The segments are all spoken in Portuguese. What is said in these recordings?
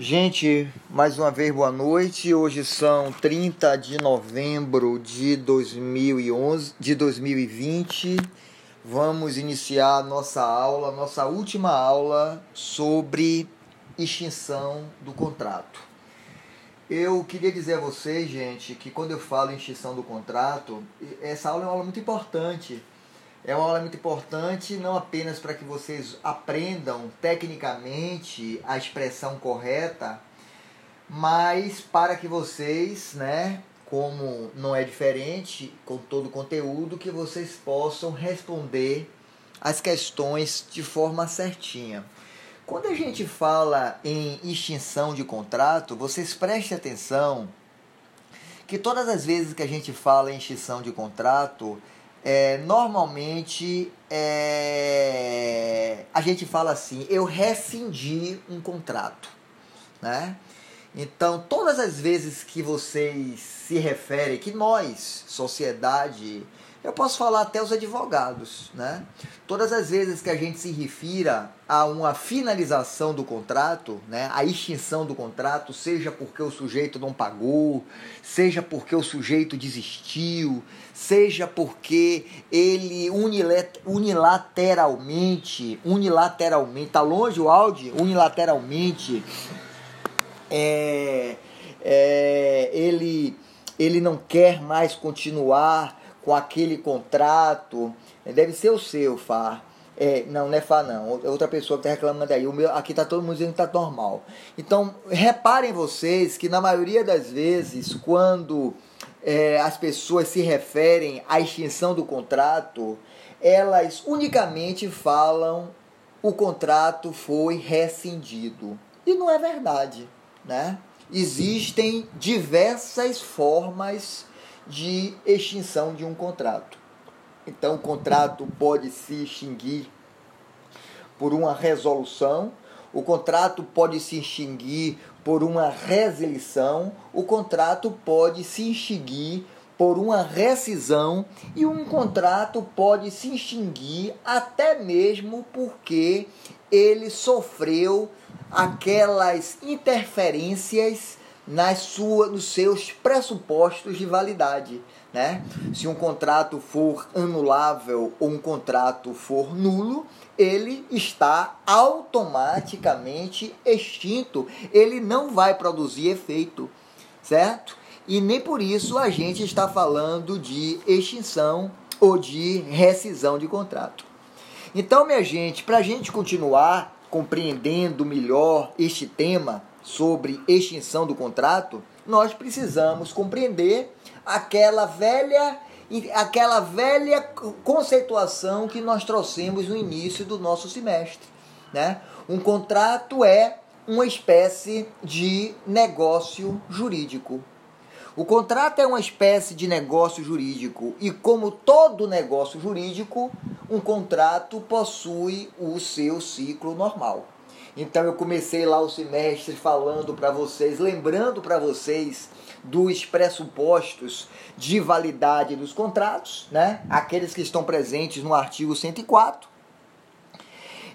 Gente, mais uma vez boa noite. Hoje são 30 de novembro de 2011, de 2020. Vamos iniciar nossa aula, nossa última aula sobre extinção do contrato. Eu queria dizer a vocês, gente, que quando eu falo em extinção do contrato, essa aula é uma aula muito importante é uma aula muito importante, não apenas para que vocês aprendam tecnicamente a expressão correta, mas para que vocês, né, como não é diferente com todo o conteúdo, que vocês possam responder as questões de forma certinha. Quando a gente fala em extinção de contrato, vocês prestem atenção que todas as vezes que a gente fala em extinção de contrato, é, normalmente é, a gente fala assim, eu rescindi um contrato, né? Então, todas as vezes que vocês se referem, que nós, sociedade, eu posso falar até os advogados, né? Todas as vezes que a gente se refira a uma finalização do contrato, né, a extinção do contrato, seja porque o sujeito não pagou, seja porque o sujeito desistiu, seja porque ele unilateralmente, unilateralmente, tá longe o áudio, unilateralmente, é, é, ele, ele não quer mais continuar com aquele contrato, deve ser o seu, Fá. É, não, não é Fá não, é outra pessoa que está reclamando aí. O meu, aqui está todo mundo dizendo que está normal. Então, reparem vocês que na maioria das vezes, quando é, as pessoas se referem à extinção do contrato, elas unicamente falam o contrato foi rescindido. E não é verdade, né? Existem diversas formas de extinção de um contrato. Então, o contrato pode se extinguir por uma resolução, o contrato pode se extinguir por uma resilição, o contrato pode se extinguir por uma rescisão e um contrato pode se extinguir até mesmo porque ele sofreu aquelas interferências nas sua, nos seus pressupostos de validade. Né? Se um contrato for anulável ou um contrato for nulo, ele está automaticamente extinto. Ele não vai produzir efeito, certo? E nem por isso a gente está falando de extinção ou de rescisão de contrato. Então, minha gente, para a gente continuar compreendendo melhor este tema, sobre extinção do contrato, nós precisamos compreender aquela velha aquela velha conceituação que nós trouxemos no início do nosso semestre, né? Um contrato é uma espécie de negócio jurídico. O contrato é uma espécie de negócio jurídico e, como todo negócio jurídico, um contrato possui o seu ciclo normal. Então eu comecei lá o semestre falando para vocês, lembrando para vocês dos pressupostos de validade dos contratos, né? Aqueles que estão presentes no artigo 104.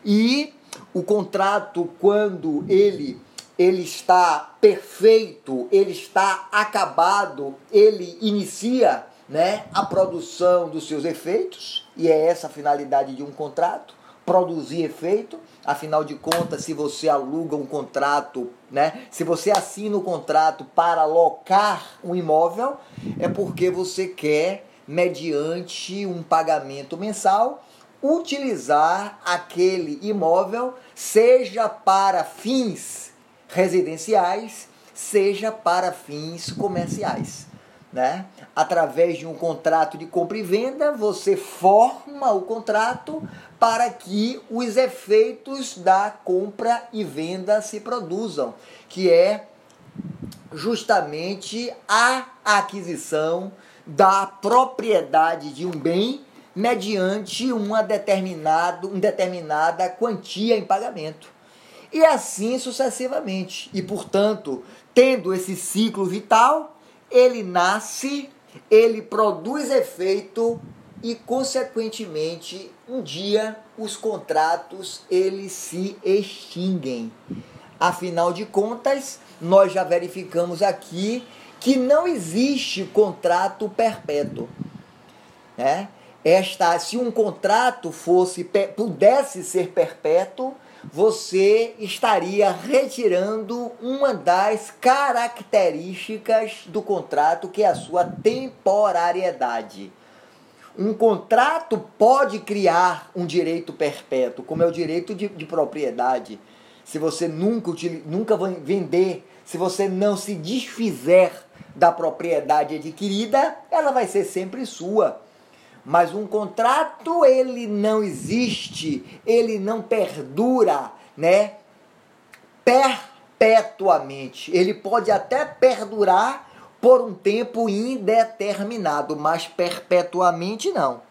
E o contrato quando ele ele está perfeito, ele está acabado, ele inicia, né, a produção dos seus efeitos, e é essa a finalidade de um contrato produzir efeito. Afinal de contas, se você aluga um contrato, né? Se você assina o um contrato para alocar um imóvel, é porque você quer, mediante um pagamento mensal, utilizar aquele imóvel, seja para fins residenciais, seja para fins comerciais né? Através de um contrato de compra e venda, você forma o contrato para que os efeitos da compra e venda se produzam, que é justamente a aquisição da propriedade de um bem mediante uma determinado, uma determinada quantia em pagamento. E assim sucessivamente. E, portanto, tendo esse ciclo vital, ele nasce, ele produz efeito e consequentemente um dia os contratos eles se extinguem. Afinal de contas, nós já verificamos aqui que não existe contrato perpétuo. Né? Esta, se um contrato fosse pudesse ser perpétuo, você estaria retirando uma das características do contrato, que é a sua temporariedade. Um contrato pode criar um direito perpétuo, como é o direito de, de propriedade. Se você nunca, nunca vender, se você não se desfizer da propriedade adquirida, ela vai ser sempre sua. Mas um contrato ele não existe, ele não perdura, né? Perpetuamente. Ele pode até perdurar por um tempo indeterminado, mas perpetuamente não.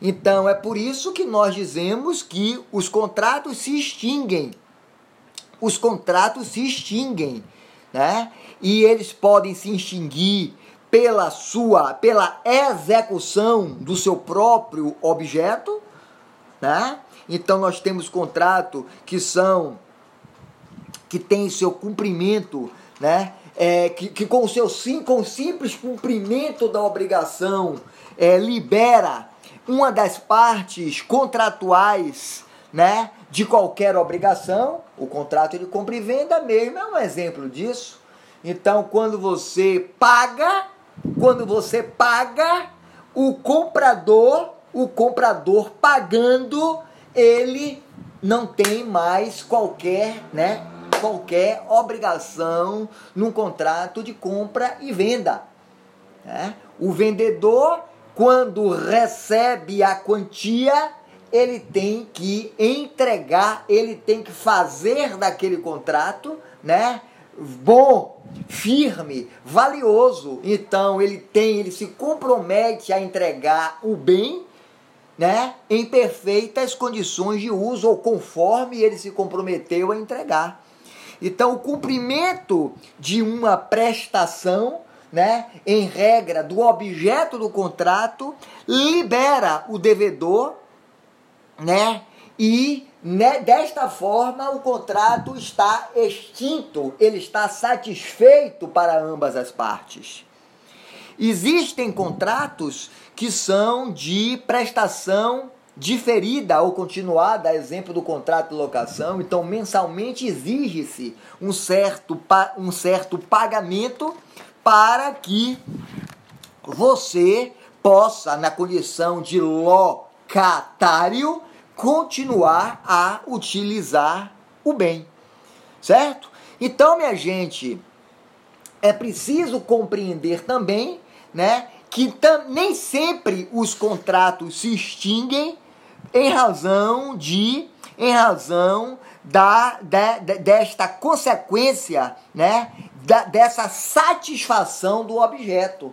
Então é por isso que nós dizemos que os contratos se extinguem. Os contratos se extinguem, né? E eles podem se extinguir pela sua, pela execução do seu próprio objeto, né? Então nós temos contratos que são que tem seu cumprimento, né? É, que, que com o seu sim, com o simples cumprimento da obrigação é, libera uma das partes contratuais, né? De qualquer obrigação, o contrato de compra e venda mesmo é um exemplo disso. Então, quando você paga, quando você paga, o comprador, o comprador pagando, ele não tem mais qualquer, né, qualquer obrigação num contrato de compra e venda. Né? O vendedor, quando recebe a quantia, ele tem que entregar, ele tem que fazer daquele contrato, né? Bom, firme, valioso. Então ele tem, ele se compromete a entregar o bem, né, em perfeitas condições de uso ou conforme ele se comprometeu a entregar. Então o cumprimento de uma prestação, né, em regra do objeto do contrato, libera o devedor, né, e desta forma, o contrato está extinto, ele está satisfeito para ambas as partes. Existem contratos que são de prestação diferida ou continuada, exemplo do contrato de locação, então mensalmente exige-se um certo, um certo pagamento para que você possa, na condição de locatário, continuar a utilizar o bem, certo? Então, minha gente, é preciso compreender também, né, que nem sempre os contratos se extinguem em razão de, em razão da desta consequência, né, da, dessa satisfação do objeto,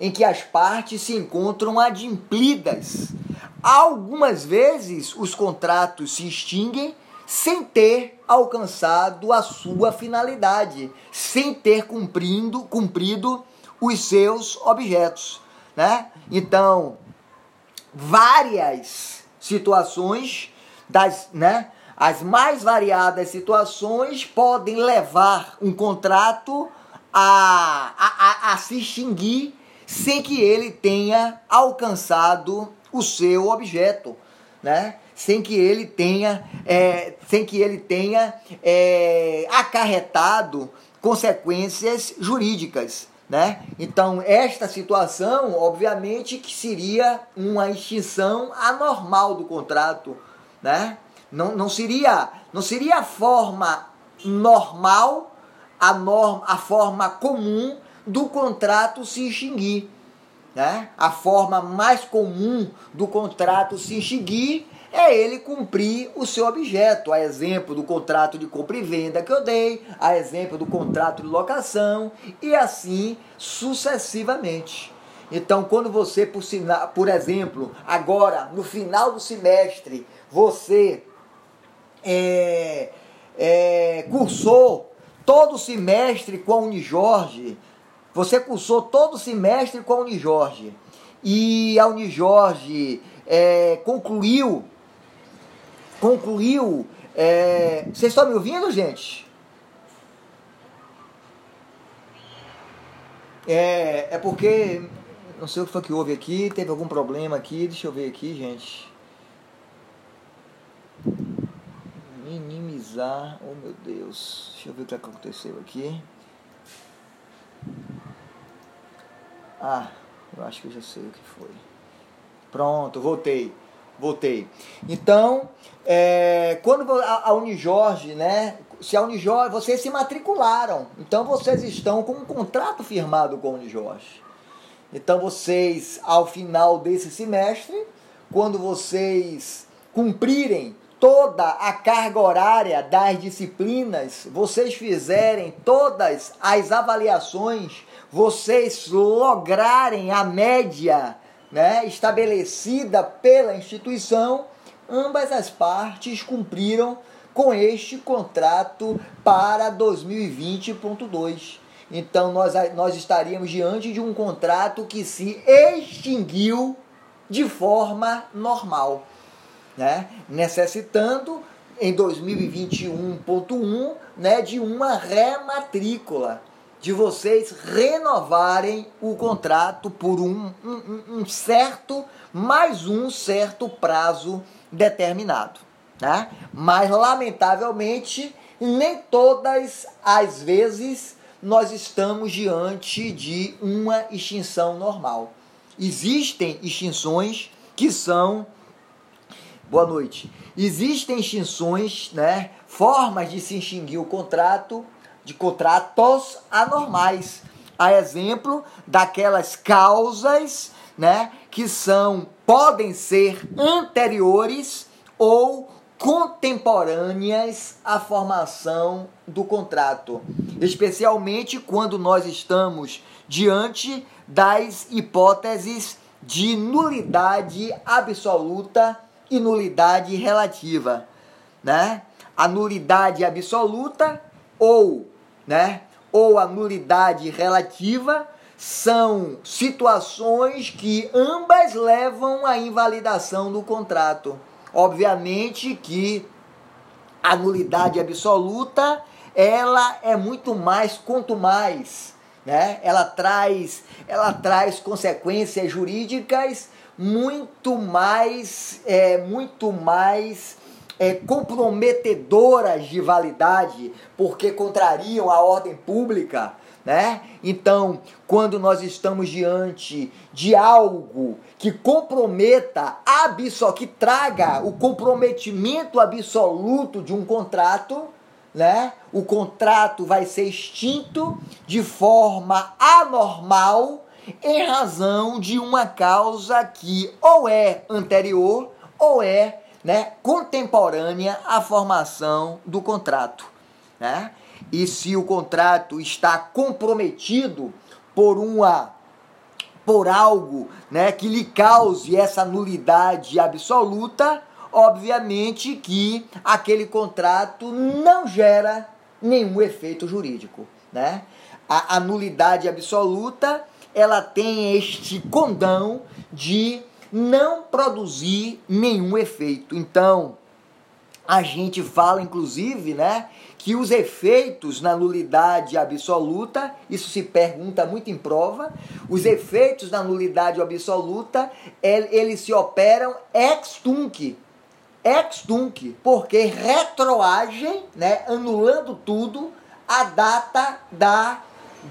em que as partes se encontram adimplidas Algumas vezes os contratos se extinguem sem ter alcançado a sua finalidade, sem ter cumprindo, cumprido os seus objetos. Né? Então, várias situações, das, né, as mais variadas situações podem levar um contrato a, a, a, a se extinguir sem que ele tenha alcançado o seu objeto, né? sem que ele tenha, é, sem que ele tenha é, acarretado consequências jurídicas. Né? Então, esta situação, obviamente, que seria uma extinção anormal do contrato. Né? Não, não, seria, não seria a forma normal, a, norma, a forma comum do contrato se extinguir. Né? A forma mais comum do contrato se extinguir é ele cumprir o seu objeto. A exemplo do contrato de compra e venda que eu dei, a exemplo do contrato de locação e assim sucessivamente. Então, quando você, por, por exemplo, agora no final do semestre, você é, é, cursou todo o semestre com a Unijorge, você cursou todo o semestre com a Unijorge. E a Unijorge é, concluiu. Concluiu. É, vocês estão me ouvindo, gente? É, é porque. Não sei o que foi que houve aqui. Teve algum problema aqui. Deixa eu ver aqui, gente. Minimizar. Oh, meu Deus. Deixa eu ver o que aconteceu aqui. Ah, eu acho que eu já sei o que foi. Pronto, voltei. Voltei. Então, é, quando a, a Unijorge, né? Se a Unijorge, vocês se matricularam. Então vocês estão com um contrato firmado com a Unijorge. Então vocês, ao final desse semestre, quando vocês cumprirem toda a carga horária das disciplinas, vocês fizerem todas as avaliações, vocês lograrem a média né, estabelecida pela instituição, ambas as partes cumpriram com este contrato para 2020.2. Então nós, nós estaríamos diante de um contrato que se extinguiu de forma normal, né? necessitando em 2021.1 né, de uma rematrícula, de vocês renovarem o contrato por um, um, um certo, mais um certo prazo determinado. Né? Mas, lamentavelmente, nem todas as vezes nós estamos diante de uma extinção normal. Existem extinções que são. Boa noite. Existem extinções, né? Formas de se extinguir o contrato, de contratos anormais. A exemplo daquelas causas, né? Que são, podem ser anteriores ou contemporâneas à formação do contrato, especialmente quando nós estamos diante das hipóteses de nulidade absoluta e nulidade relativa, né? A nulidade absoluta ou, né, ou a nulidade relativa são situações que ambas levam à invalidação do contrato. Obviamente que a nulidade absoluta ela é muito mais quanto mais, né? Ela traz, ela traz consequências jurídicas muito mais, é, muito mais é, comprometedoras de validade, porque contrariam a ordem pública, né? Então, quando nós estamos diante de algo que comprometa absoluto, que traga o comprometimento absoluto de um contrato, né? O contrato vai ser extinto de forma anormal em razão de uma causa que ou é anterior ou é, né, contemporânea à formação do contrato, né? E se o contrato está comprometido por uma por algo, né, que lhe cause essa nulidade absoluta, obviamente que aquele contrato não gera nenhum efeito jurídico, né? A, a nulidade absoluta, ela tem este condão de não produzir nenhum efeito. Então, a gente fala inclusive, né, que os efeitos na nulidade absoluta, isso se pergunta muito em prova, os efeitos na nulidade absoluta, eles se operam ex tunc, ex tunc, porque retroagem, né, anulando tudo, a data da,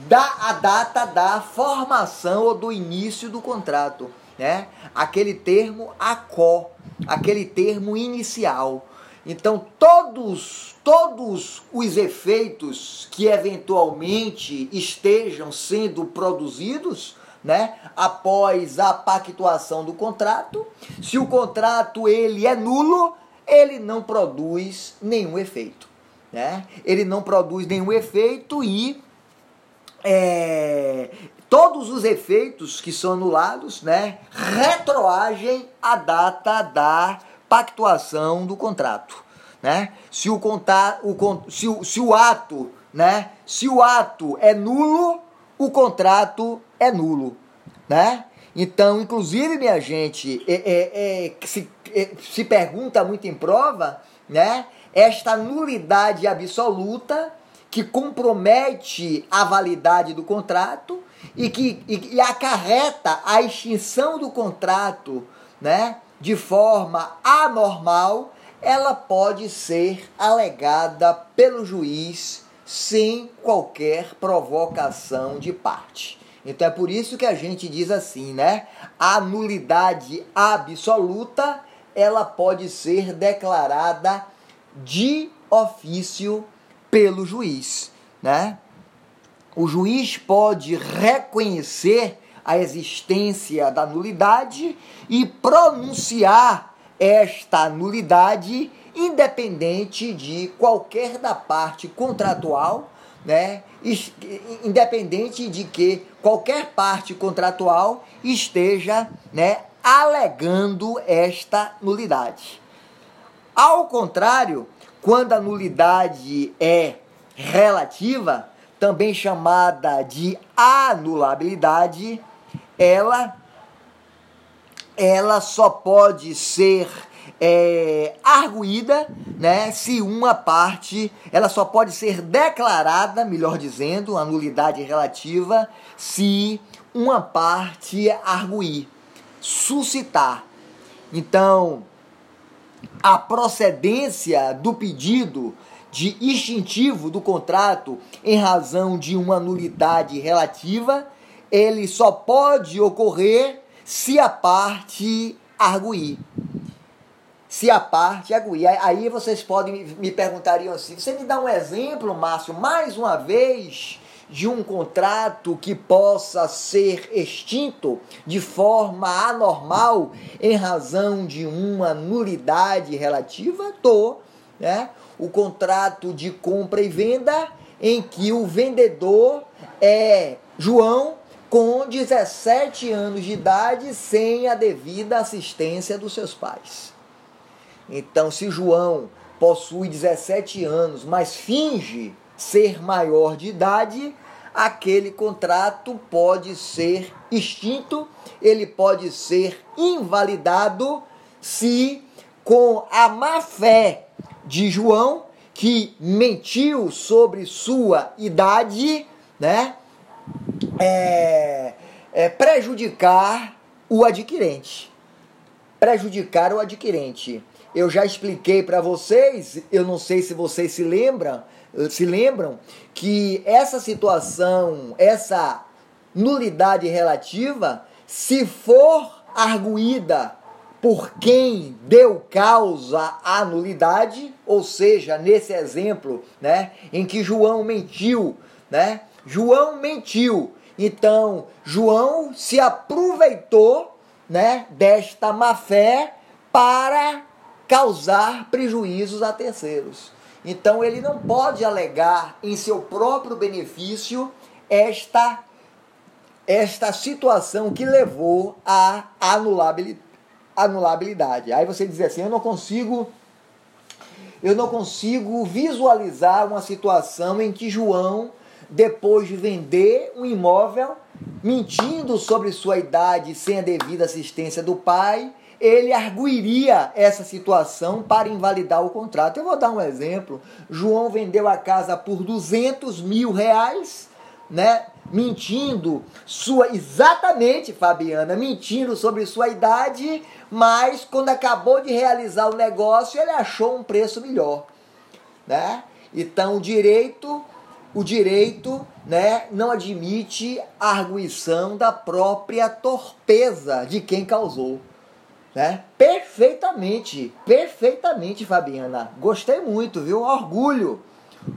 da a data da formação ou do início do contrato, né? Aquele termo acó, aquele termo inicial. Então todos todos os efeitos que eventualmente estejam sendo produzidos né, após a pactuação do contrato. Se o contrato ele é nulo, ele não produz nenhum efeito. Né? Ele não produz nenhum efeito e é, todos os efeitos que são anulados né, retroagem a data da pactuação do contrato. Né? Se, o, contar, o, se, o, se o ato né, se o ato é nulo, o contrato é nulo, né? Então, inclusive, minha gente, é, é, é, se, é, se pergunta muito em prova, né? Esta nulidade absoluta que compromete a validade do contrato e que e, e acarreta a extinção do contrato, né, de forma anormal, ela pode ser alegada pelo juiz sem qualquer provocação de parte. Então é por isso que a gente diz assim, né? A nulidade absoluta, ela pode ser declarada de ofício pelo juiz, né? O juiz pode reconhecer a existência da nulidade e pronunciar esta nulidade independente de qualquer da parte contratual, né? Independente de que qualquer parte contratual esteja, né, alegando esta nulidade. Ao contrário, quando a nulidade é relativa, também chamada de anulabilidade, ela ela só pode ser é, arguída, né, se uma parte, ela só pode ser declarada, melhor dizendo, a nulidade relativa, se uma parte arguir, suscitar. Então, a procedência do pedido de extintivo do contrato em razão de uma nulidade relativa, ele só pode ocorrer se a parte arguir se a parte aguir. Aí vocês podem me perguntariam assim: você me dá um exemplo, Márcio, mais uma vez, de um contrato que possa ser extinto de forma anormal em razão de uma nulidade relativa? Tô, né? O contrato de compra e venda em que o vendedor é João com 17 anos de idade sem a devida assistência dos seus pais. Então, se João possui 17 anos, mas finge ser maior de idade, aquele contrato pode ser extinto, ele pode ser invalidado se com a má fé de João, que mentiu sobre sua idade, né, é, é prejudicar o adquirente. Prejudicar o adquirente eu já expliquei para vocês, eu não sei se vocês se lembram, se lembram que essa situação, essa nulidade relativa, se for arguída por quem deu causa à nulidade, ou seja, nesse exemplo, né, em que João mentiu, né? João mentiu. Então, João se aproveitou, né, desta má fé para causar prejuízos a terceiros. Então ele não pode alegar em seu próprio benefício esta esta situação que levou à anulabilidade. Aí você diz assim, eu não consigo eu não consigo visualizar uma situação em que João, depois de vender um imóvel, mentindo sobre sua idade sem a devida assistência do pai, ele arguiria essa situação para invalidar o contrato. Eu vou dar um exemplo. João vendeu a casa por 200 mil reais, né? Mentindo sua exatamente, Fabiana, mentindo sobre sua idade, mas quando acabou de realizar o negócio, ele achou um preço melhor, né? Então, o direito, o direito, né, não admite a arguição da própria torpeza de quem causou. Né? Perfeitamente, perfeitamente, Fabiana. Gostei muito, viu? Orgulho.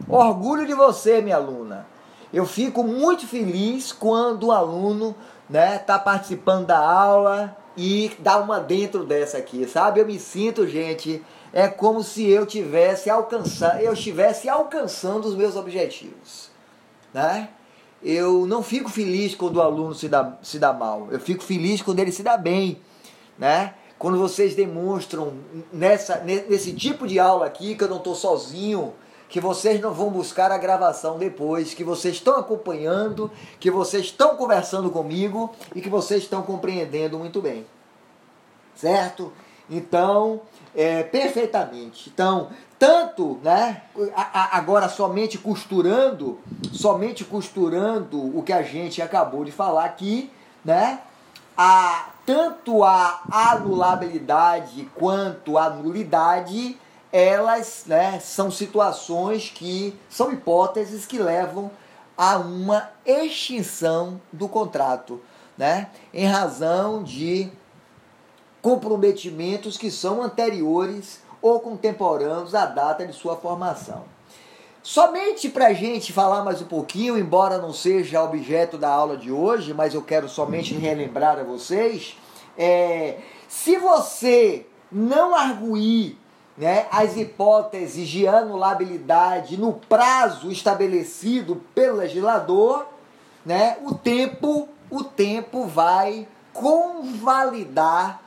Orgulho de você, minha aluna. Eu fico muito feliz quando o aluno né, tá participando da aula e dá uma dentro dessa aqui, sabe? Eu me sinto, gente, é como se eu tivesse alcançando, eu estivesse alcançando os meus objetivos, né? Eu não fico feliz quando o aluno se dá, se dá mal. Eu fico feliz quando ele se dá bem, né? Quando vocês demonstram nessa, nesse tipo de aula aqui, que eu não estou sozinho, que vocês não vão buscar a gravação depois, que vocês estão acompanhando, que vocês estão conversando comigo e que vocês estão compreendendo muito bem. Certo? Então, é, perfeitamente. Então, tanto, né, agora somente costurando, somente costurando o que a gente acabou de falar aqui, né, a, tanto a anulabilidade quanto a nulidade, elas né, são situações que são hipóteses que levam a uma extinção do contrato, né, em razão de comprometimentos que são anteriores ou contemporâneos à data de sua formação. Somente para a gente falar mais um pouquinho, embora não seja objeto da aula de hoje, mas eu quero somente relembrar a vocês, é, se você não arguir né, as hipóteses de anulabilidade no prazo estabelecido pelo legislador, né, o tempo, o tempo vai convalidar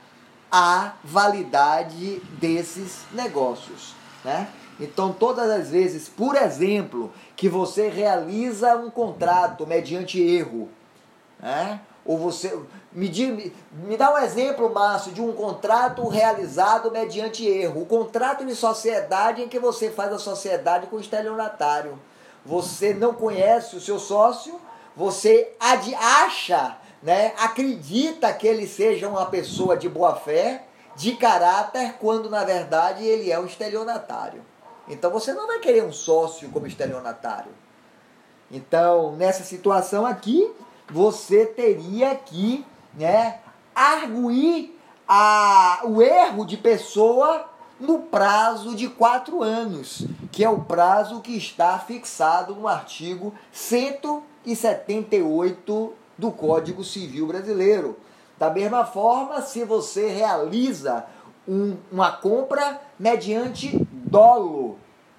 a validade desses negócios, né? Então, todas as vezes, por exemplo, que você realiza um contrato mediante erro, né? Ou você me, me dá um exemplo, Márcio, de um contrato realizado mediante erro. O contrato de sociedade em que você faz a sociedade com o estelionatário. Você não conhece o seu sócio, você acha né, acredita que ele seja uma pessoa de boa fé, de caráter, quando na verdade ele é um estelionatário. Então você não vai querer um sócio como estelionatário. Então, nessa situação aqui, você teria que né, arguir a, o erro de pessoa no prazo de quatro anos, que é o prazo que está fixado no artigo 178 do Código Civil Brasileiro. Da mesma forma, se você realiza um, uma compra mediante dolo,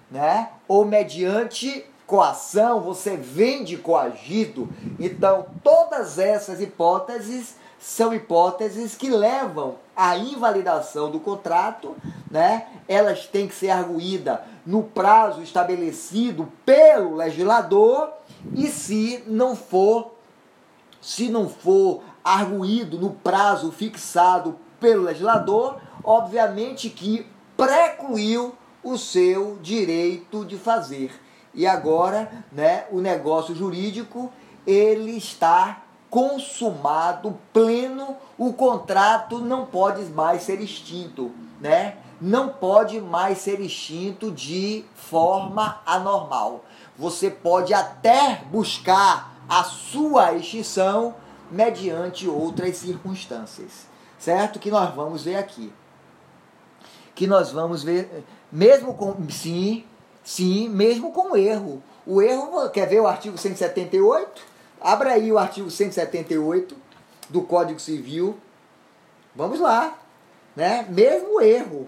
né? Ou mediante coação, você vende coagido. Então, todas essas hipóteses são hipóteses que levam à invalidação do contrato, né? Elas têm que ser arguídas no prazo estabelecido pelo legislador e se não for se não for arguído no prazo fixado pelo legislador, obviamente que precluiu o seu direito de fazer. E agora, né, o negócio jurídico, ele está consumado, pleno, o contrato não pode mais ser extinto, né? Não pode mais ser extinto de forma anormal. Você pode até buscar a sua extinção mediante outras circunstâncias. Certo? Que nós vamos ver aqui. Que nós vamos ver, mesmo com. Sim, sim, mesmo com erro. O erro, quer ver o artigo 178? Abra aí o artigo 178 do Código Civil. Vamos lá. Né? Mesmo erro.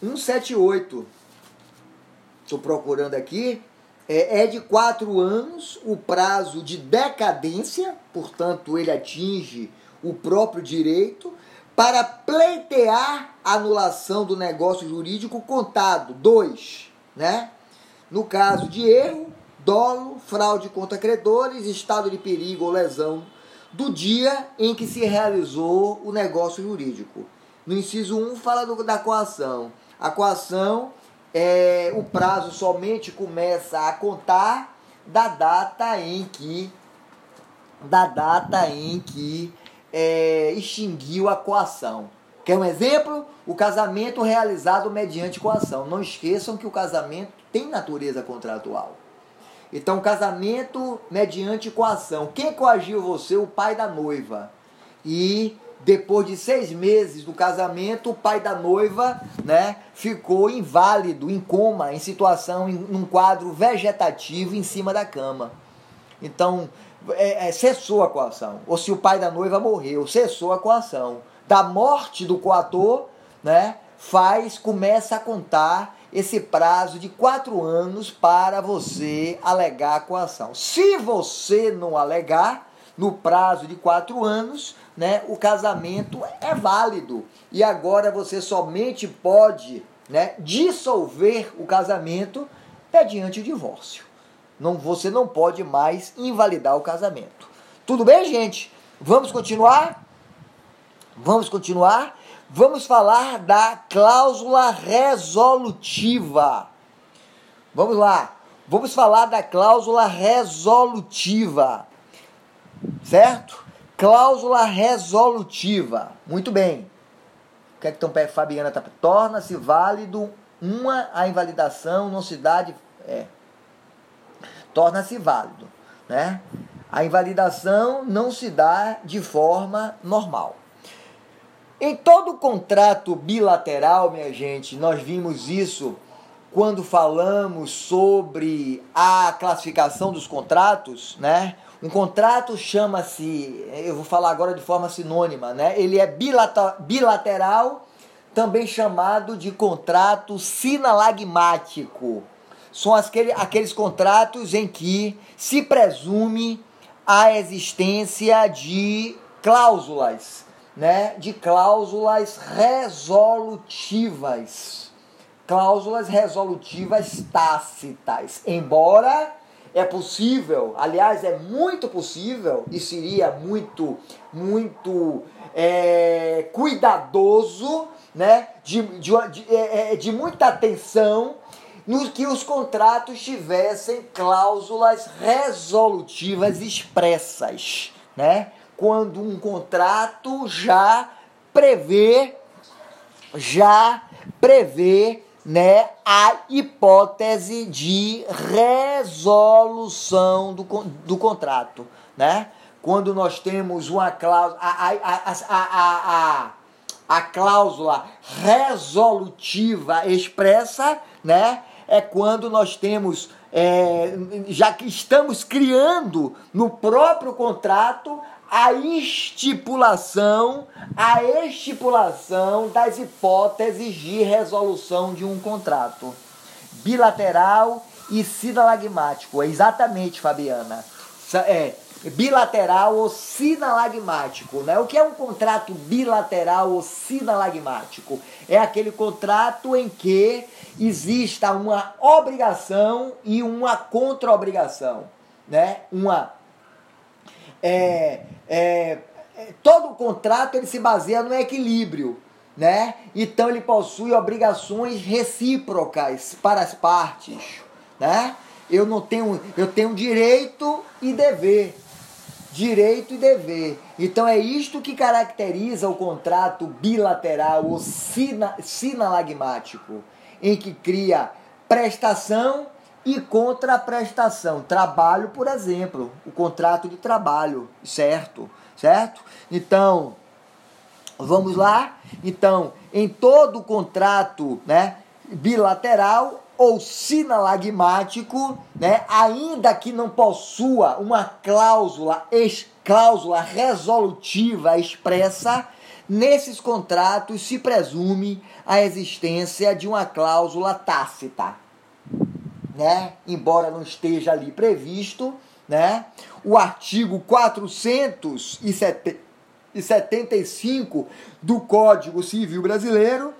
178. Estou procurando aqui é, é de quatro anos o prazo de decadência, portanto, ele atinge o próprio direito, para pleitear anulação do negócio jurídico contado. Dois, né? No caso de erro, dolo, fraude contra credores, estado de perigo ou lesão do dia em que se realizou o negócio jurídico. No inciso 1 fala do, da coação. A coação é, o prazo somente começa a contar da data em que da data em que é, extinguiu a coação. Quer um exemplo? O casamento realizado mediante coação. Não esqueçam que o casamento tem natureza contratual. Então, casamento mediante coação. Quem coagiu você? O pai da noiva. E depois de seis meses do casamento, o pai da noiva né, ficou inválido, em coma, em situação, em num quadro vegetativo em cima da cama. Então, é, é, cessou a coação. Ou se o pai da noiva morreu, cessou a coação. Da morte do coator, né, faz, começa a contar esse prazo de quatro anos para você alegar a coação. Se você não alegar no prazo de quatro anos, né, o casamento é válido. E agora você somente pode né, dissolver o casamento mediante o divórcio. Não, você não pode mais invalidar o casamento. Tudo bem, gente? Vamos continuar? Vamos continuar? Vamos falar da cláusula resolutiva. Vamos lá. Vamos falar da cláusula resolutiva. Certo? Cláusula resolutiva. Muito bem. O que é que então Fabiana está? Torna-se válido uma a invalidação não se dá de. É, Torna-se válido. Né? A invalidação não se dá de forma normal. Em todo contrato bilateral, minha gente, nós vimos isso quando falamos sobre a classificação dos contratos, né? Um contrato chama-se, eu vou falar agora de forma sinônima, né? Ele é bilateral, também chamado de contrato sinalagmático. São aquele, aqueles contratos em que se presume a existência de cláusulas, né? De cláusulas resolutivas cláusulas resolutivas tácitas. Embora é possível, aliás, é muito possível e seria muito, muito é, cuidadoso, né, de, de, de, é, é, de muita atenção no que os contratos tivessem cláusulas resolutivas expressas, né? Quando um contrato já prevê já prevê né, a hipótese de resolução do, do contrato, né? Quando nós temos uma cláusula, a, a, a, a, a cláusula resolutiva expressa, né? É quando nós temos, é, já que estamos criando no próprio contrato a estipulação, a estipulação das hipóteses de resolução de um contrato bilateral e sinalagmático. É exatamente, Fabiana. É bilateral ou sinalagmático, né? O que é um contrato bilateral ou sinalagmático? É aquele contrato em que exista uma obrigação e uma contra-obrigação, né? Uma é, é, é, todo contrato ele se baseia no equilíbrio, né? Então ele possui obrigações recíprocas para as partes, né? Eu não tenho, eu tenho direito e dever, direito e dever. Então é isto que caracteriza o contrato bilateral ou sina, sinalagmático, em que cria prestação e contraprestação. Trabalho, por exemplo, o contrato de trabalho, certo? Certo? Então, vamos lá? Então, em todo contrato, né, bilateral ou sinalagmático, né, ainda que não possua uma cláusula, cláusula resolutiva expressa, nesses contratos se presume a existência de uma cláusula tácita né? Embora não esteja ali previsto, né? O artigo 475 do Código Civil Brasileiro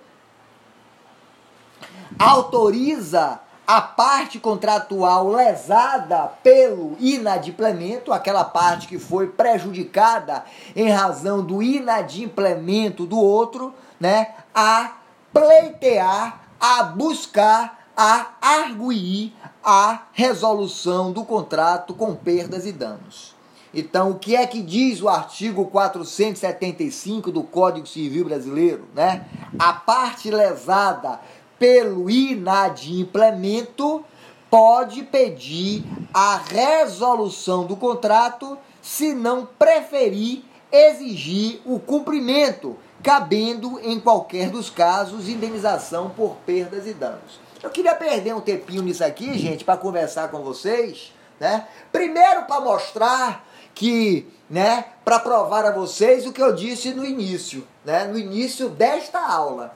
autoriza a parte contratual lesada pelo inadimplemento, aquela parte que foi prejudicada em razão do inadimplemento do outro, né, a pleitear, a buscar a arguir a resolução do contrato com perdas e danos. Então, o que é que diz o artigo 475 do Código Civil Brasileiro? Né? A parte lesada pelo inadimplemento pode pedir a resolução do contrato se não preferir exigir o cumprimento, cabendo, em qualquer dos casos, indenização por perdas e danos. Eu queria perder um tempinho nisso aqui, gente, para conversar com vocês, né? Primeiro para mostrar que, né, para provar a vocês o que eu disse no início, né? No início desta aula.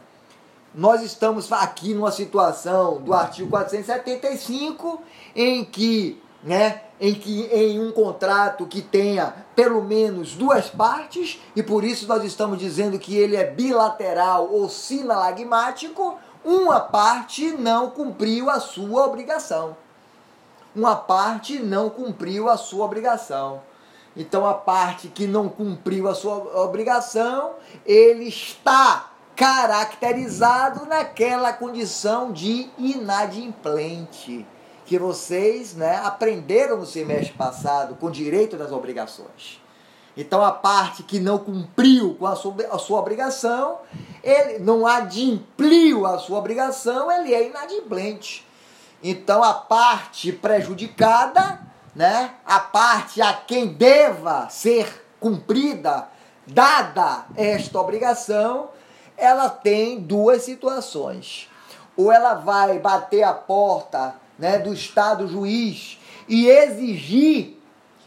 Nós estamos aqui numa situação do artigo 475 em que, né, em que em um contrato que tenha pelo menos duas partes, e por isso nós estamos dizendo que ele é bilateral ou sinalagmático, uma parte não cumpriu a sua obrigação. Uma parte não cumpriu a sua obrigação. Então a parte que não cumpriu a sua obrigação, ele está caracterizado naquela condição de inadimplente que vocês né, aprenderam no semestre passado com direito das obrigações. Então a parte que não cumpriu com a sua, a sua obrigação, ele não adimpliu a sua obrigação, ele é inadimplente. Então a parte prejudicada, né, a parte a quem deva ser cumprida, dada esta obrigação, ela tem duas situações. Ou ela vai bater a porta né, do Estado juiz e exigir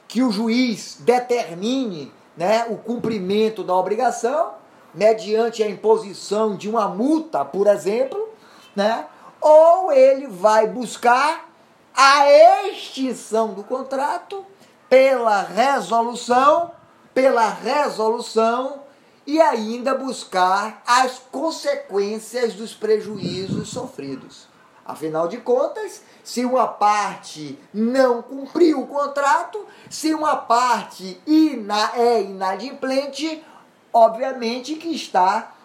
que o juiz determine né, o cumprimento da obrigação, mediante a imposição de uma multa, por exemplo, né, ou ele vai buscar a extinção do contrato pela resolução, pela resolução e ainda buscar as consequências dos prejuízos sofridos. Afinal de contas, se uma parte não cumpriu o contrato, se uma parte ina é inadimplente, obviamente que está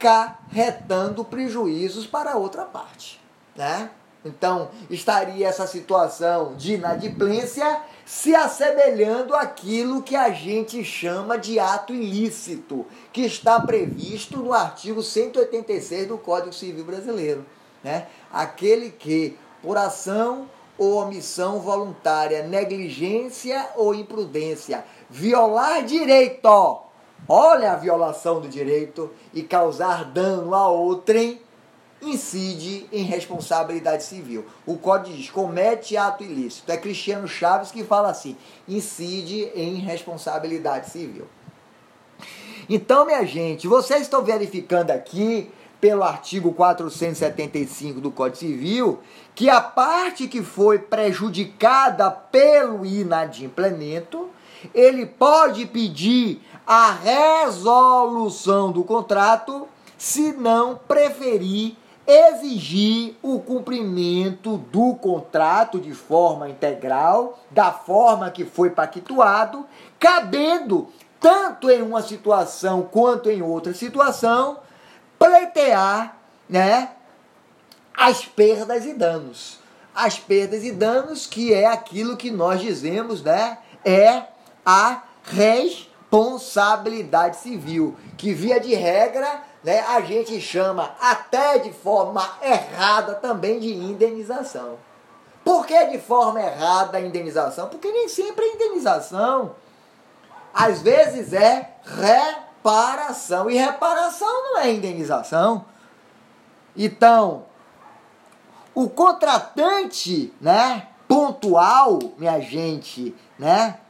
acarretando prejuízos para a outra parte, né? Então, estaria essa situação de inadimplência se assemelhando àquilo que a gente chama de ato ilícito, que está previsto no artigo 186 do Código Civil Brasileiro. Né? Aquele que por ação ou omissão voluntária, negligência ou imprudência, violar direito, olha a violação do direito e causar dano a outrem, incide em responsabilidade civil. O Código diz: comete ato ilícito. É Cristiano Chaves que fala assim: incide em responsabilidade civil. Então, minha gente, vocês estão verificando aqui pelo artigo 475 do Código Civil que a parte que foi prejudicada pelo inadimplemento, ele pode pedir a resolução do contrato se não preferir exigir o cumprimento do contrato de forma integral, da forma que foi pactuado, cabendo tanto em uma situação quanto em outra situação pleitear, né, as perdas e danos. As perdas e danos, que é aquilo que nós dizemos, né? É a responsabilidade civil, que via de regra, né, a gente chama até de forma errada também de indenização. Por que de forma errada a indenização? Porque nem sempre a indenização, às vezes é reparação. E reparação não é indenização. Então, o contratante, né, pontual, minha gente, né,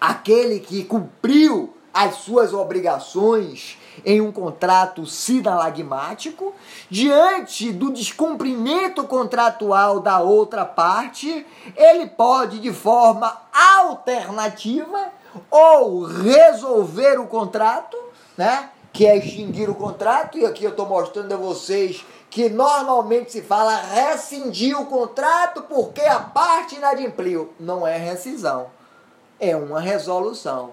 aquele que cumpriu as suas obrigações em um contrato sinalagmático, diante do descumprimento contratual da outra parte, ele pode, de forma alternativa, ou resolver o contrato, né? Que é extinguir o contrato, e aqui eu estou mostrando a vocês que normalmente se fala rescindir o contrato porque a parte inadimpliu. Não é rescisão, é uma resolução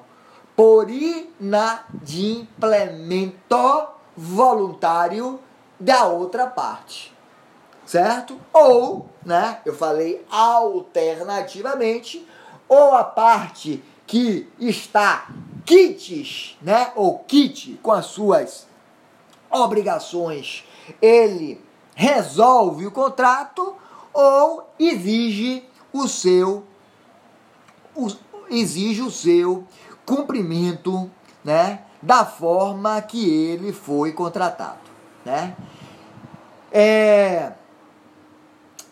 por inadimplemento voluntário da outra parte. Certo? Ou, né, eu falei alternativamente, ou a parte que está kits, né, ou kit com as suas obrigações ele resolve o contrato ou exige o seu o, exige o seu cumprimento, né, da forma que ele foi contratado, né? É,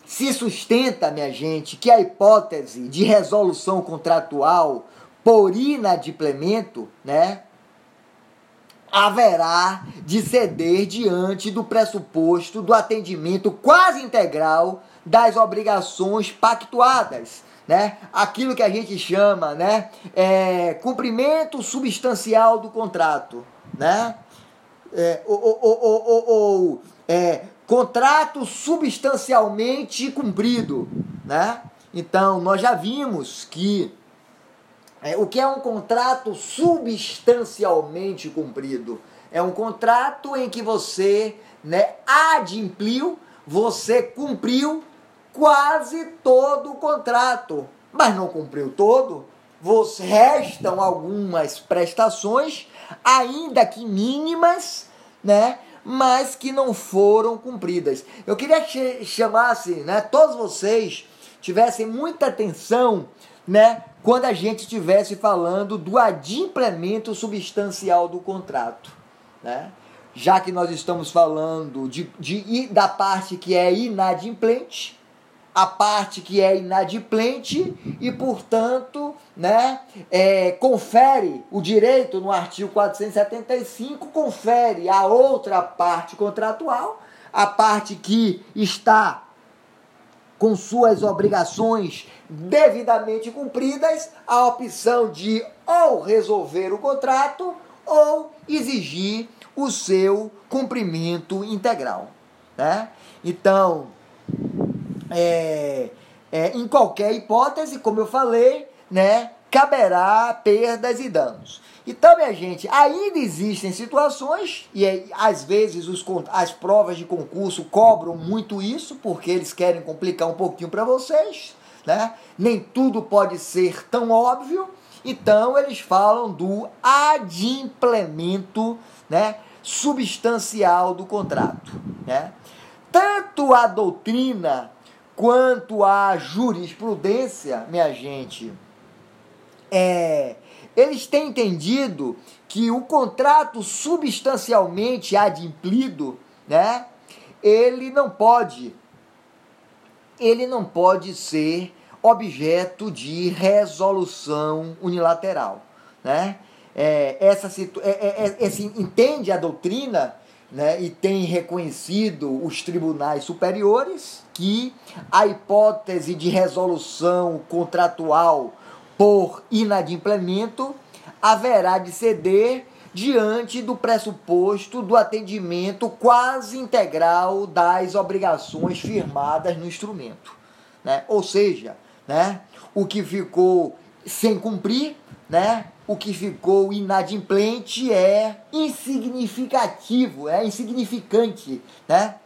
se sustenta, minha gente, que a hipótese de resolução contratual por inadimplemento, né, haverá de ceder diante do pressuposto do atendimento quase integral das obrigações pactuadas, né? Aquilo que a gente chama, né, é, cumprimento substancial do contrato, né? É, ou, ou, ou, ou é, contrato substancialmente cumprido, né? Então, nós já vimos que É, o que é um contrato substancialmente cumprido? É um contrato em que você né, adimpliu, você cumpriu quase todo o contrato, mas não cumpriu todo. Você, restam algumas prestações, ainda que mínimas, né? mas que não foram cumpridas. Eu queria que chamasse, né, todos vocês tivessem muita atenção, né, quando a gente estivesse falando do adimplemento substancial do contrato, né? Já que nós estamos falando de, de, da parte que é inadimplente, a parte que é inadimplente e, portanto, né, é, confere o direito no artigo 475, confere a outra parte contratual, a parte que está com suas obrigações devidamente cumpridas, a opção de ou resolver o contrato ou exigir o seu cumprimento integral. Né? Então, é, é, em qualquer hipótese, como eu falei, né, caberá perdas e danos. Então, minha gente, ainda existem situações, e é, às vezes os, as provas de concurso cobram muito isso, porque eles querem complicar um pouquinho para vocês, né? Nem tudo pode ser tão óbvio, então eles falam do adimplemento né, substancial do contrato. Né? Tanto a doutrina Quanto à jurisprudência, minha gente, é, eles têm entendido que o contrato substancialmente adimplido, né, ele não pode, ele não pode ser objeto de resolução unilateral, né? É, essa é, é, é, esse, entende a doutrina né, e tem reconhecido os tribunais superiores que a hipótese de resolução contratual por inadimplemento haverá de ceder diante do pressuposto do atendimento quase integral das obrigações firmadas no instrumento. Né? Ou seja, né, o que ficou sem cumprir né, o que ficou inadimplente é insignificativo, é insignificante, né?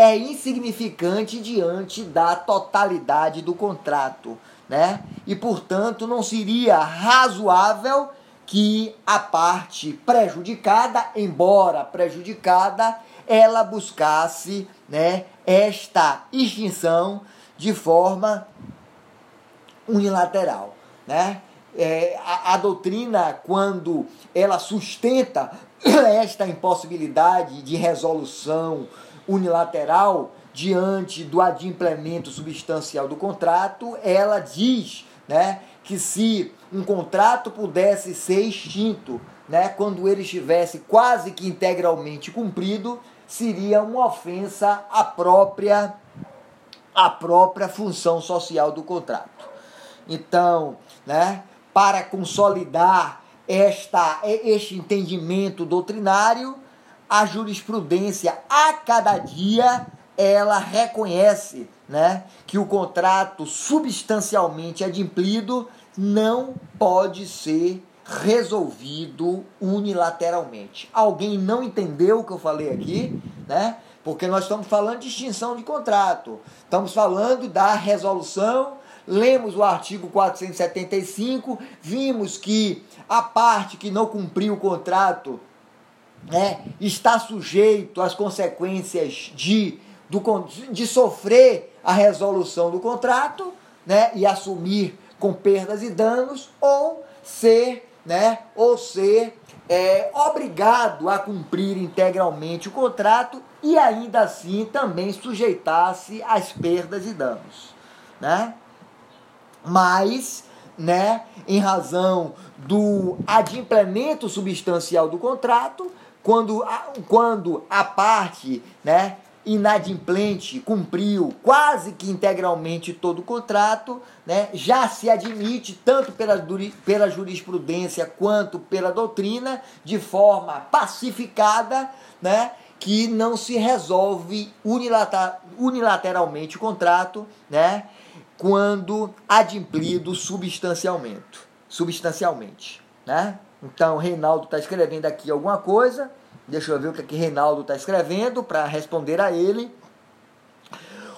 É insignificante diante da totalidade do contrato, né? E portanto não seria razoável que a parte prejudicada, embora prejudicada, ela buscasse, né, esta extinção de forma unilateral, né? é, a, a doutrina, quando ela sustenta esta impossibilidade de resolução unilateral diante do adimplemento substancial do contrato, ela diz né, que se um contrato pudesse ser extinto né, quando ele estivesse quase que integralmente cumprido, seria uma ofensa à própria, à própria função social do contrato. Então, né, para consolidar esta, este entendimento doutrinário, a jurisprudência a cada dia ela reconhece né, que o contrato substancialmente adimplido não pode ser resolvido unilateralmente. Alguém não entendeu o que eu falei aqui, né? Porque nós estamos falando de extinção de contrato. Estamos falando da resolução lemos o artigo 475, vimos que a parte que não cumpriu o contrato né, está sujeito às consequências de, do, de sofrer a resolução do contrato né, e assumir com perdas e danos, ou ser, né, ou ser é, obrigado a cumprir integralmente o contrato e ainda assim também sujeitar-se às perdas e danos. Né? mas, né, em razão do adimplemento substancial do contrato, quando a, quando a parte, né, inadimplente cumpriu quase que integralmente todo o contrato, né, já se admite, tanto pela, pela jurisprudência quanto pela doutrina, de forma pacificada, né, que não se resolve unilateralmente o contrato, né, quando adimplido substancialmente. substancialmente né? Então, Reinaldo está escrevendo aqui alguma coisa. Deixa eu ver o que, é que Reinaldo está escrevendo para responder a ele.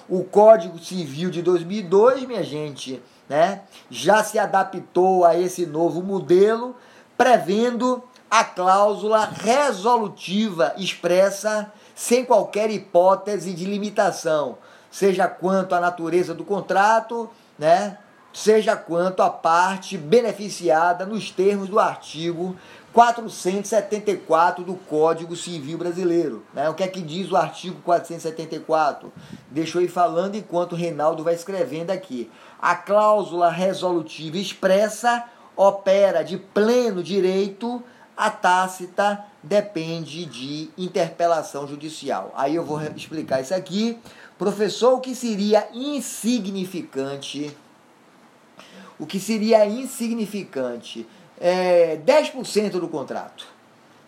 O Código Civil de 2002, minha gente, né, já se adaptou a esse novo modelo, prevendo a cláusula resolutiva expressa sem qualquer hipótese de limitação, seja quanto à natureza do contrato, né, seja quanto à parte beneficiada nos termos do artigo 474 do Código Civil Brasileiro. Né? O que é que diz o artigo 474? Deixa eu ir falando enquanto o Reinaldo vai escrevendo aqui. A cláusula resolutiva expressa opera de pleno direito, a tácita depende de interpelação judicial. Aí eu vou explicar isso aqui. Professor, o que seria insignificante? O que seria insignificante? é, 10% do contrato.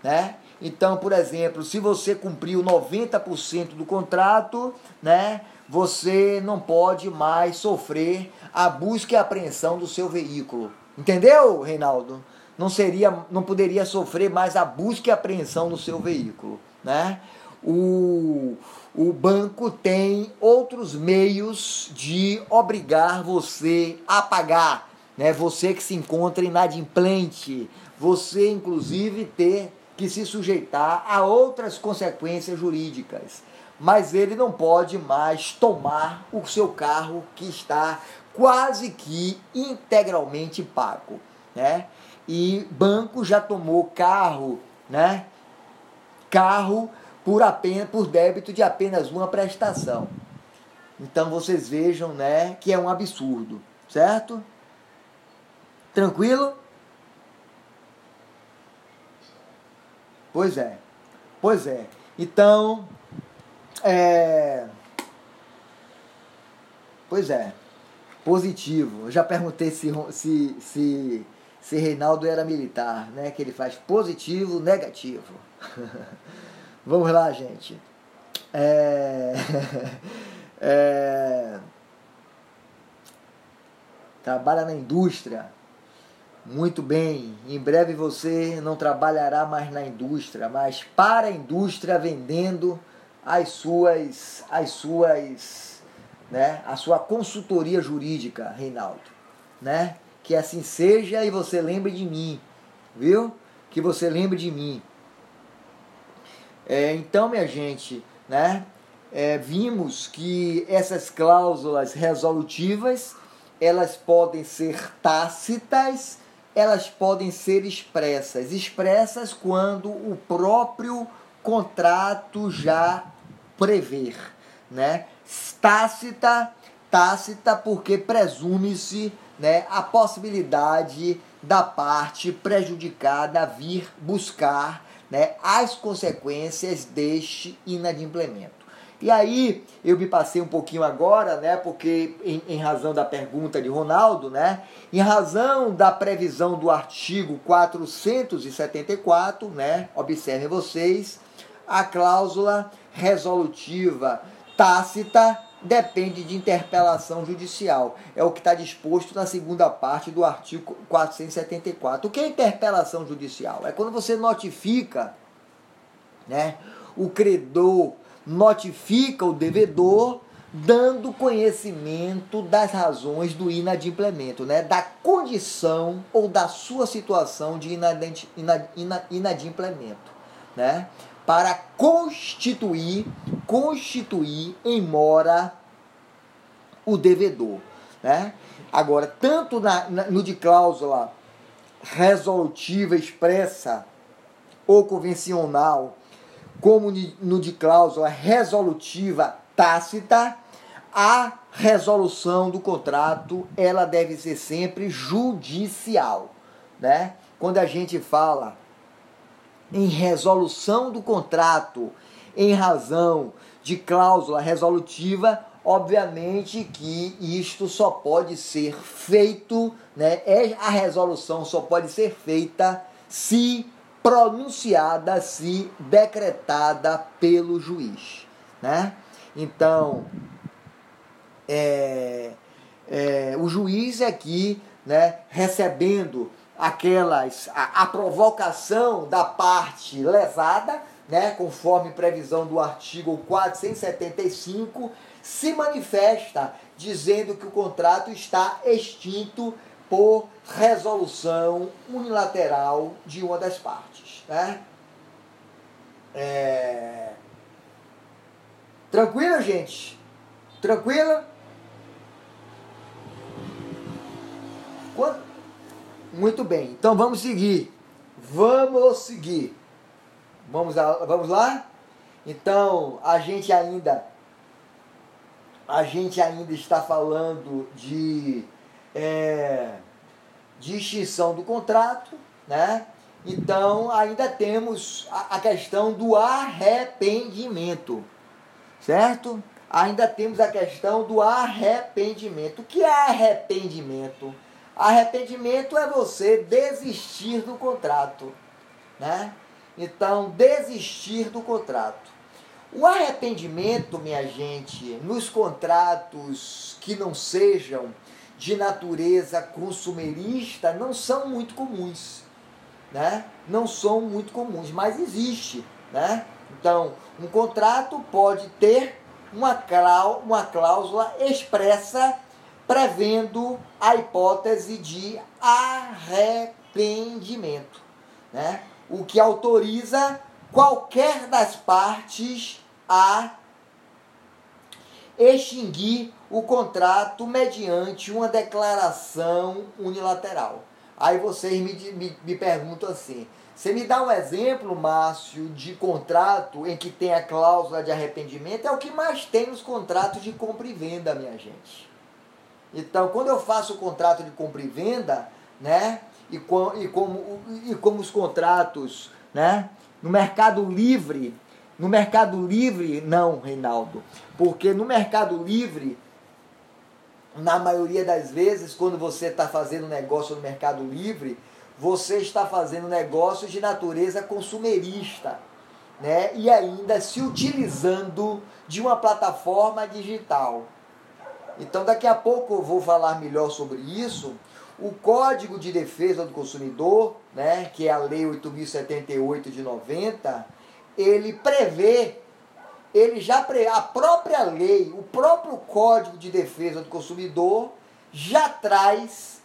Né? Então, por exemplo, se você cumpriu 90% do contrato, né, você não pode mais sofrer a busca e apreensão do seu veículo. Entendeu, Reinaldo? Não seria, não poderia sofrer mais a busca e apreensão do seu veículo, né? O, o banco tem outros meios de obrigar você a pagar né? Você que se encontra inadimplente, você inclusive ter que se sujeitar a outras consequências jurídicas. Mas ele não pode mais tomar o seu carro que está quase que integralmente pago, né? E banco já tomou carro, né? Carro por apenas por débito de apenas uma prestação. Então vocês vejam, né, que é um absurdo, certo? Tranquilo? Pois é. Pois é. Então, é... Pois é. Positivo. Eu já perguntei se, se, se, se Reinaldo era militar, né? Que ele faz positivo, negativo. Vamos lá, gente. É... é... Trabalha na indústria. Muito bem, em breve você não trabalhará mais na indústria, mas para a indústria vendendo as suas as suas, né, a sua consultoria jurídica, Reinaldo, né? Que assim seja e você lembre de mim, viu? Que você lembre de mim. É, então, minha gente, né? É, vimos que essas cláusulas resolutivas elas podem ser tácitas elas podem ser expressas. Expressas quando o próprio contrato já prever, né? Tácita, tácita porque presume-se, né, a possibilidade da parte prejudicada vir buscar, né, as consequências deste inadimplemento. E aí eu me passei um pouquinho agora, né? Porque em, em, razão da pergunta de Ronaldo, né? Em razão da previsão do artigo 474, né? Observem vocês, a cláusula resolutiva tácita depende de interpelação judicial. É o que está disposto na segunda parte do artigo 474. O que é interpelação judicial? É quando você notifica, né? O credor notifica o devedor dando conhecimento das razões do inadimplemento, né? da condição ou da sua situação de inadimplemento, né? Para constituir, constituir em mora o devedor. Né? Agora, tanto na, na, no de cláusula resolutiva expressa ou convencional, como no de cláusula resolutiva tácita, a resolução do contrato ela deve ser sempre judicial, né? Quando a gente fala em resolução do contrato em razão de cláusula resolutiva, obviamente que isto só pode ser feito, né? É a resolução só pode ser feita se pronunciada, se decretada pelo juiz, né? Então, é, é, o juiz aqui, né, recebendo aquelas a, a provocação da parte lesada, né, conforme previsão do artigo 475, se manifesta dizendo que o contrato está extinto por resolução unilateral de uma das partes. Né? É... Tranquilo, gente? Tranquilo? Muito bem, então vamos seguir. Vamos seguir. Vamos, a, vamos lá? Então, a gente ainda a gente ainda está falando de, é, de extinção do contrato, né? Então, ainda temos a, a questão do arrependimento, certo? Ainda temos a questão do arrependimento. O que é arrependimento? Arrependimento é você desistir do contrato, né? Então, desistir do contrato. O arrependimento, minha gente, nos contratos que não sejam de natureza consumerista não são muito comuns, né? Não são muito comuns, mas existe, né? Então, um contrato pode ter uma, cláusula expressa prevendo a hipótese de arrependimento, né? o que autoriza qualquer das partes a extinguir o contrato mediante uma declaração unilateral. Aí vocês me, me, me perguntam assim: você me dá um exemplo, Márcio, de contrato em que tem a cláusula de arrependimento? É o que mais tem nos contratos de compra e venda, minha gente. Então, quando eu faço o contrato de compra e venda, né, e, com, e, como, e como os contratos, né, no mercado livre, no mercado livre, não, Reinaldo, porque no mercado livre, na maioria das vezes, quando você está fazendo negócio no mercado livre, você está fazendo negócio de natureza consumerista, né? E ainda se utilizando de uma plataforma digital. Então, daqui a pouco eu vou falar melhor sobre isso. O Código de Defesa do Consumidor, né, que é a Lei 8078 de 90, ele prevê, ele já pre, a própria lei, o próprio Código de Defesa do Consumidor já traz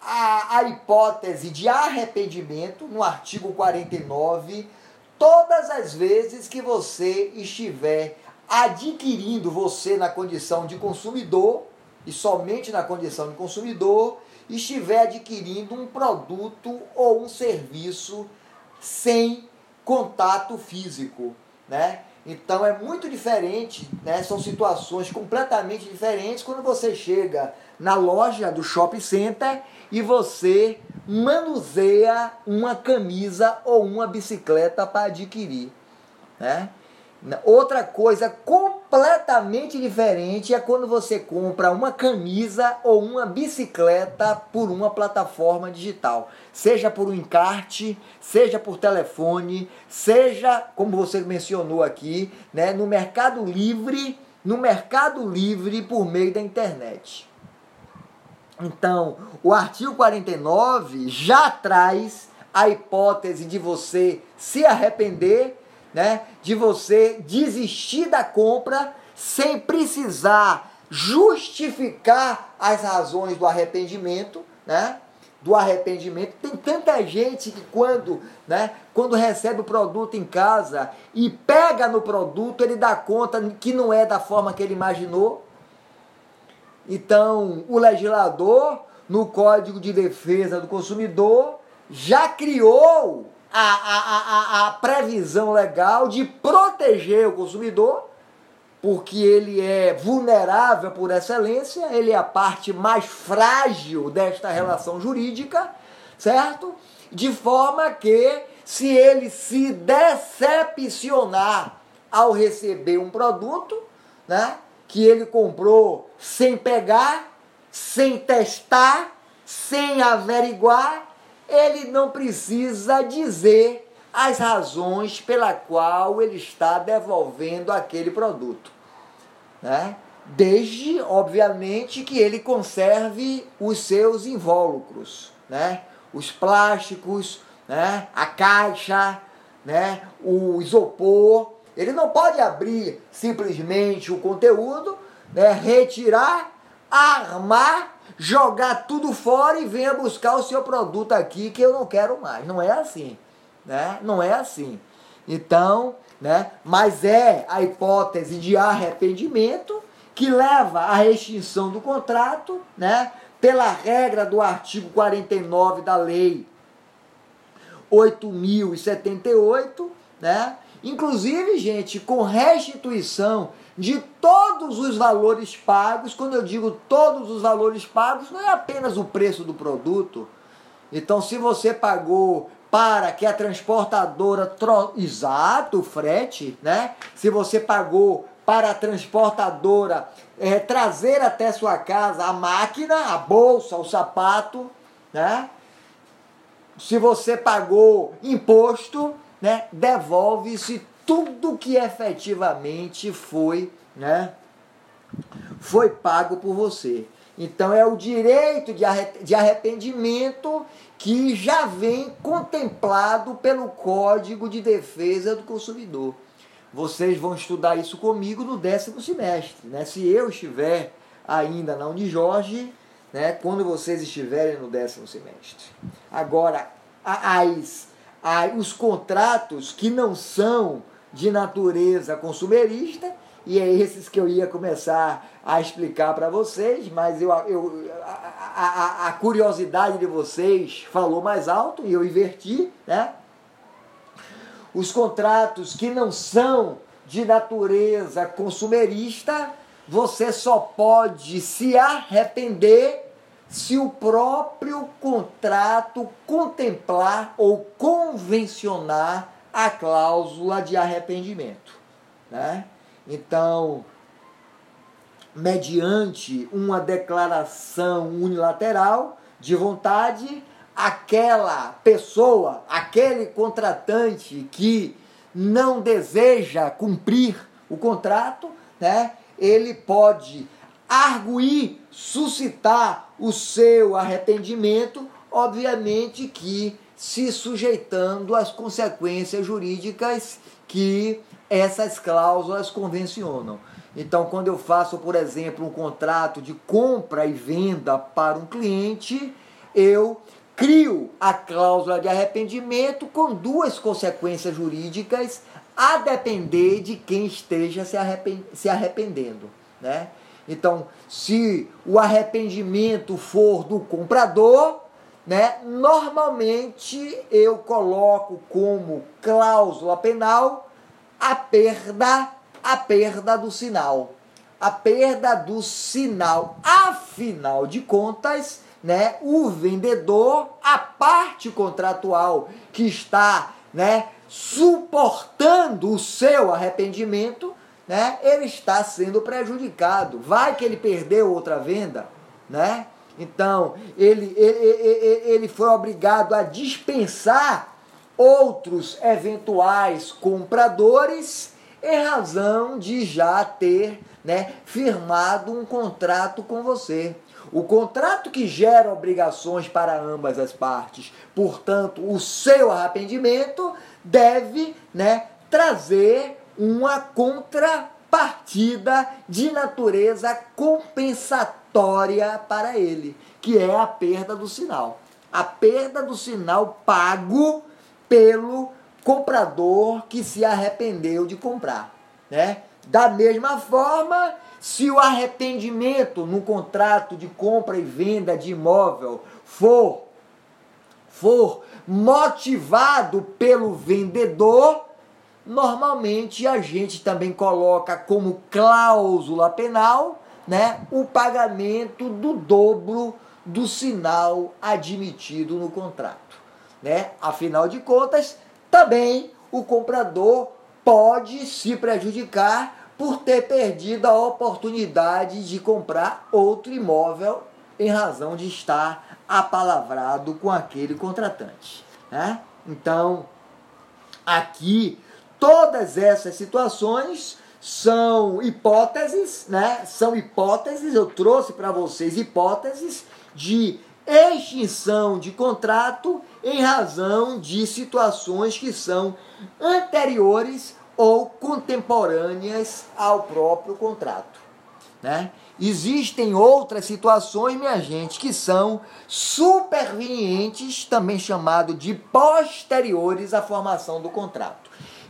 a, a hipótese de arrependimento no artigo 49 todas as vezes que você estiver adquirindo você na condição de consumidor, e somente na condição de consumidor, estiver adquirindo um produto ou um serviço sem contato físico, né? Então é muito diferente, né? São situações completamente diferentes quando você chega na loja do shopping center e você manuseia uma camisa ou uma bicicleta para adquirir, né? Outra coisa completamente diferente é quando você compra uma camisa ou uma bicicleta por uma plataforma digital. Seja por um encarte, seja por telefone, seja, como você mencionou aqui, né, no Mercado Livre, no Mercado Livre por meio da internet. Então, o artigo 49 já traz a hipótese de você se arrepender né, de você desistir da compra sem precisar justificar as razões do arrependimento, né? Do arrependimento. Tem tanta gente que quando, né, quando recebe o produto em casa e pega no produto, ele dá conta que não é da forma que ele imaginou. Então, o legislador, no Código de Defesa do Consumidor, já criou a, a, a, previsão legal de proteger o consumidor, porque ele é vulnerável por excelência, ele é a parte mais frágil desta relação jurídica, certo? De forma que, se ele se decepcionar ao receber um produto, né, que ele comprou sem pegar, sem testar, sem averiguar, ele não precisa dizer as razões pela qual ele está devolvendo aquele produto. Né? desde, obviamente, que ele conserve os seus invólucros, né? Os plásticos, né? A caixa, né? O isopor. Ele não pode abrir simplesmente o conteúdo, né? Retirar, armar, jogar tudo fora e venha buscar o seu produto aqui que eu não quero mais. Não é assim, né? Não é assim. Então, né? Mas é a hipótese de arrependimento que leva à extinção do contrato, né? Pela regra do artigo 49 da lei 8078, né? Inclusive, gente, com restituição de todos os valores pagos, quando eu digo todos os valores pagos, não é apenas o preço do produto. Então, se você pagou para que a transportadora tro... exato o frete, né? Se você pagou para a transportadora é, trazer até sua casa a máquina, a bolsa, o sapato, né? Se você pagou imposto, né? Devolve-se tudo que efetivamente foi, né? Foi pago por você. Então é o direito de arrependimento que já vem contemplado pelo Código de Defesa do Consumidor. Vocês vão estudar isso comigo no décimo semestre. Né? Se eu estiver ainda na Unijorge, né? quando vocês estiverem no décimo semestre. Agora, as, os contratos que não são de natureza consumerista, e é esses que eu ia começar a explicar para vocês, mas eu, eu, a, a, a, curiosidade de vocês falou mais alto e eu inverti, né? Os contratos que não são de natureza consumerista, você só pode se arrepender se o próprio contrato contemplar ou convencionar a cláusula de arrependimento, né? Então, mediante uma declaração unilateral de vontade, aquela pessoa, aquele contratante que não deseja cumprir o contrato, né, ele pode arguir, suscitar o seu arrependimento, obviamente que se sujeitando às consequências jurídicas que essas cláusulas convencionam. Então, quando eu faço, por exemplo, um contrato de compra e venda para um cliente, eu crio a cláusula de arrependimento com duas consequências jurídicas a depender de quem esteja se arrependendo, né? Então, se o arrependimento for do comprador, né, normalmente eu coloco como cláusula penal a perda, a perda do sinal. A perda do sinal. Afinal de contas, né, o vendedor, a parte contratual que está, né, suportando o seu arrependimento, né, ele está sendo prejudicado. Vai que ele perdeu outra venda, né? Então, ele, ele, ele, ele foi obrigado a dispensar outros eventuais compradores em razão de já ter né, firmado um contrato com você. O contrato que gera obrigações para ambas as partes. Portanto, o seu arrependimento deve né, trazer uma contrapartida de natureza compensatória para ele, que é a perda do sinal. A perda do sinal pago pelo comprador que se arrependeu de comprar, né? Da mesma forma, se o arrependimento no contrato de compra e venda de imóvel for for motivado pelo vendedor, normalmente a gente também coloca como cláusula penal, né, o pagamento do dobro do sinal admitido no contrato né? Afinal de contas, também o comprador pode se prejudicar por ter perdido a oportunidade de comprar outro imóvel em razão de estar apalavrado com aquele contratante. Né? Então, aqui, todas essas situações são hipóteses, né? São hipóteses, eu trouxe para vocês hipóteses de extinção de contrato em razão de situações que são anteriores ou contemporâneas ao próprio contrato, né? Existem outras situações, minha gente, que são supervenientes, também chamado de posteriores à formação do contrato.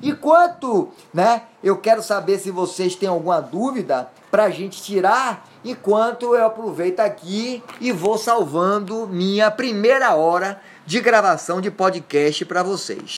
E quanto, né, eu quero saber se vocês têm alguma dúvida para a gente tirar, enquanto eu aproveito aqui e vou salvando minha primeira hora de gravação de podcast para vocês.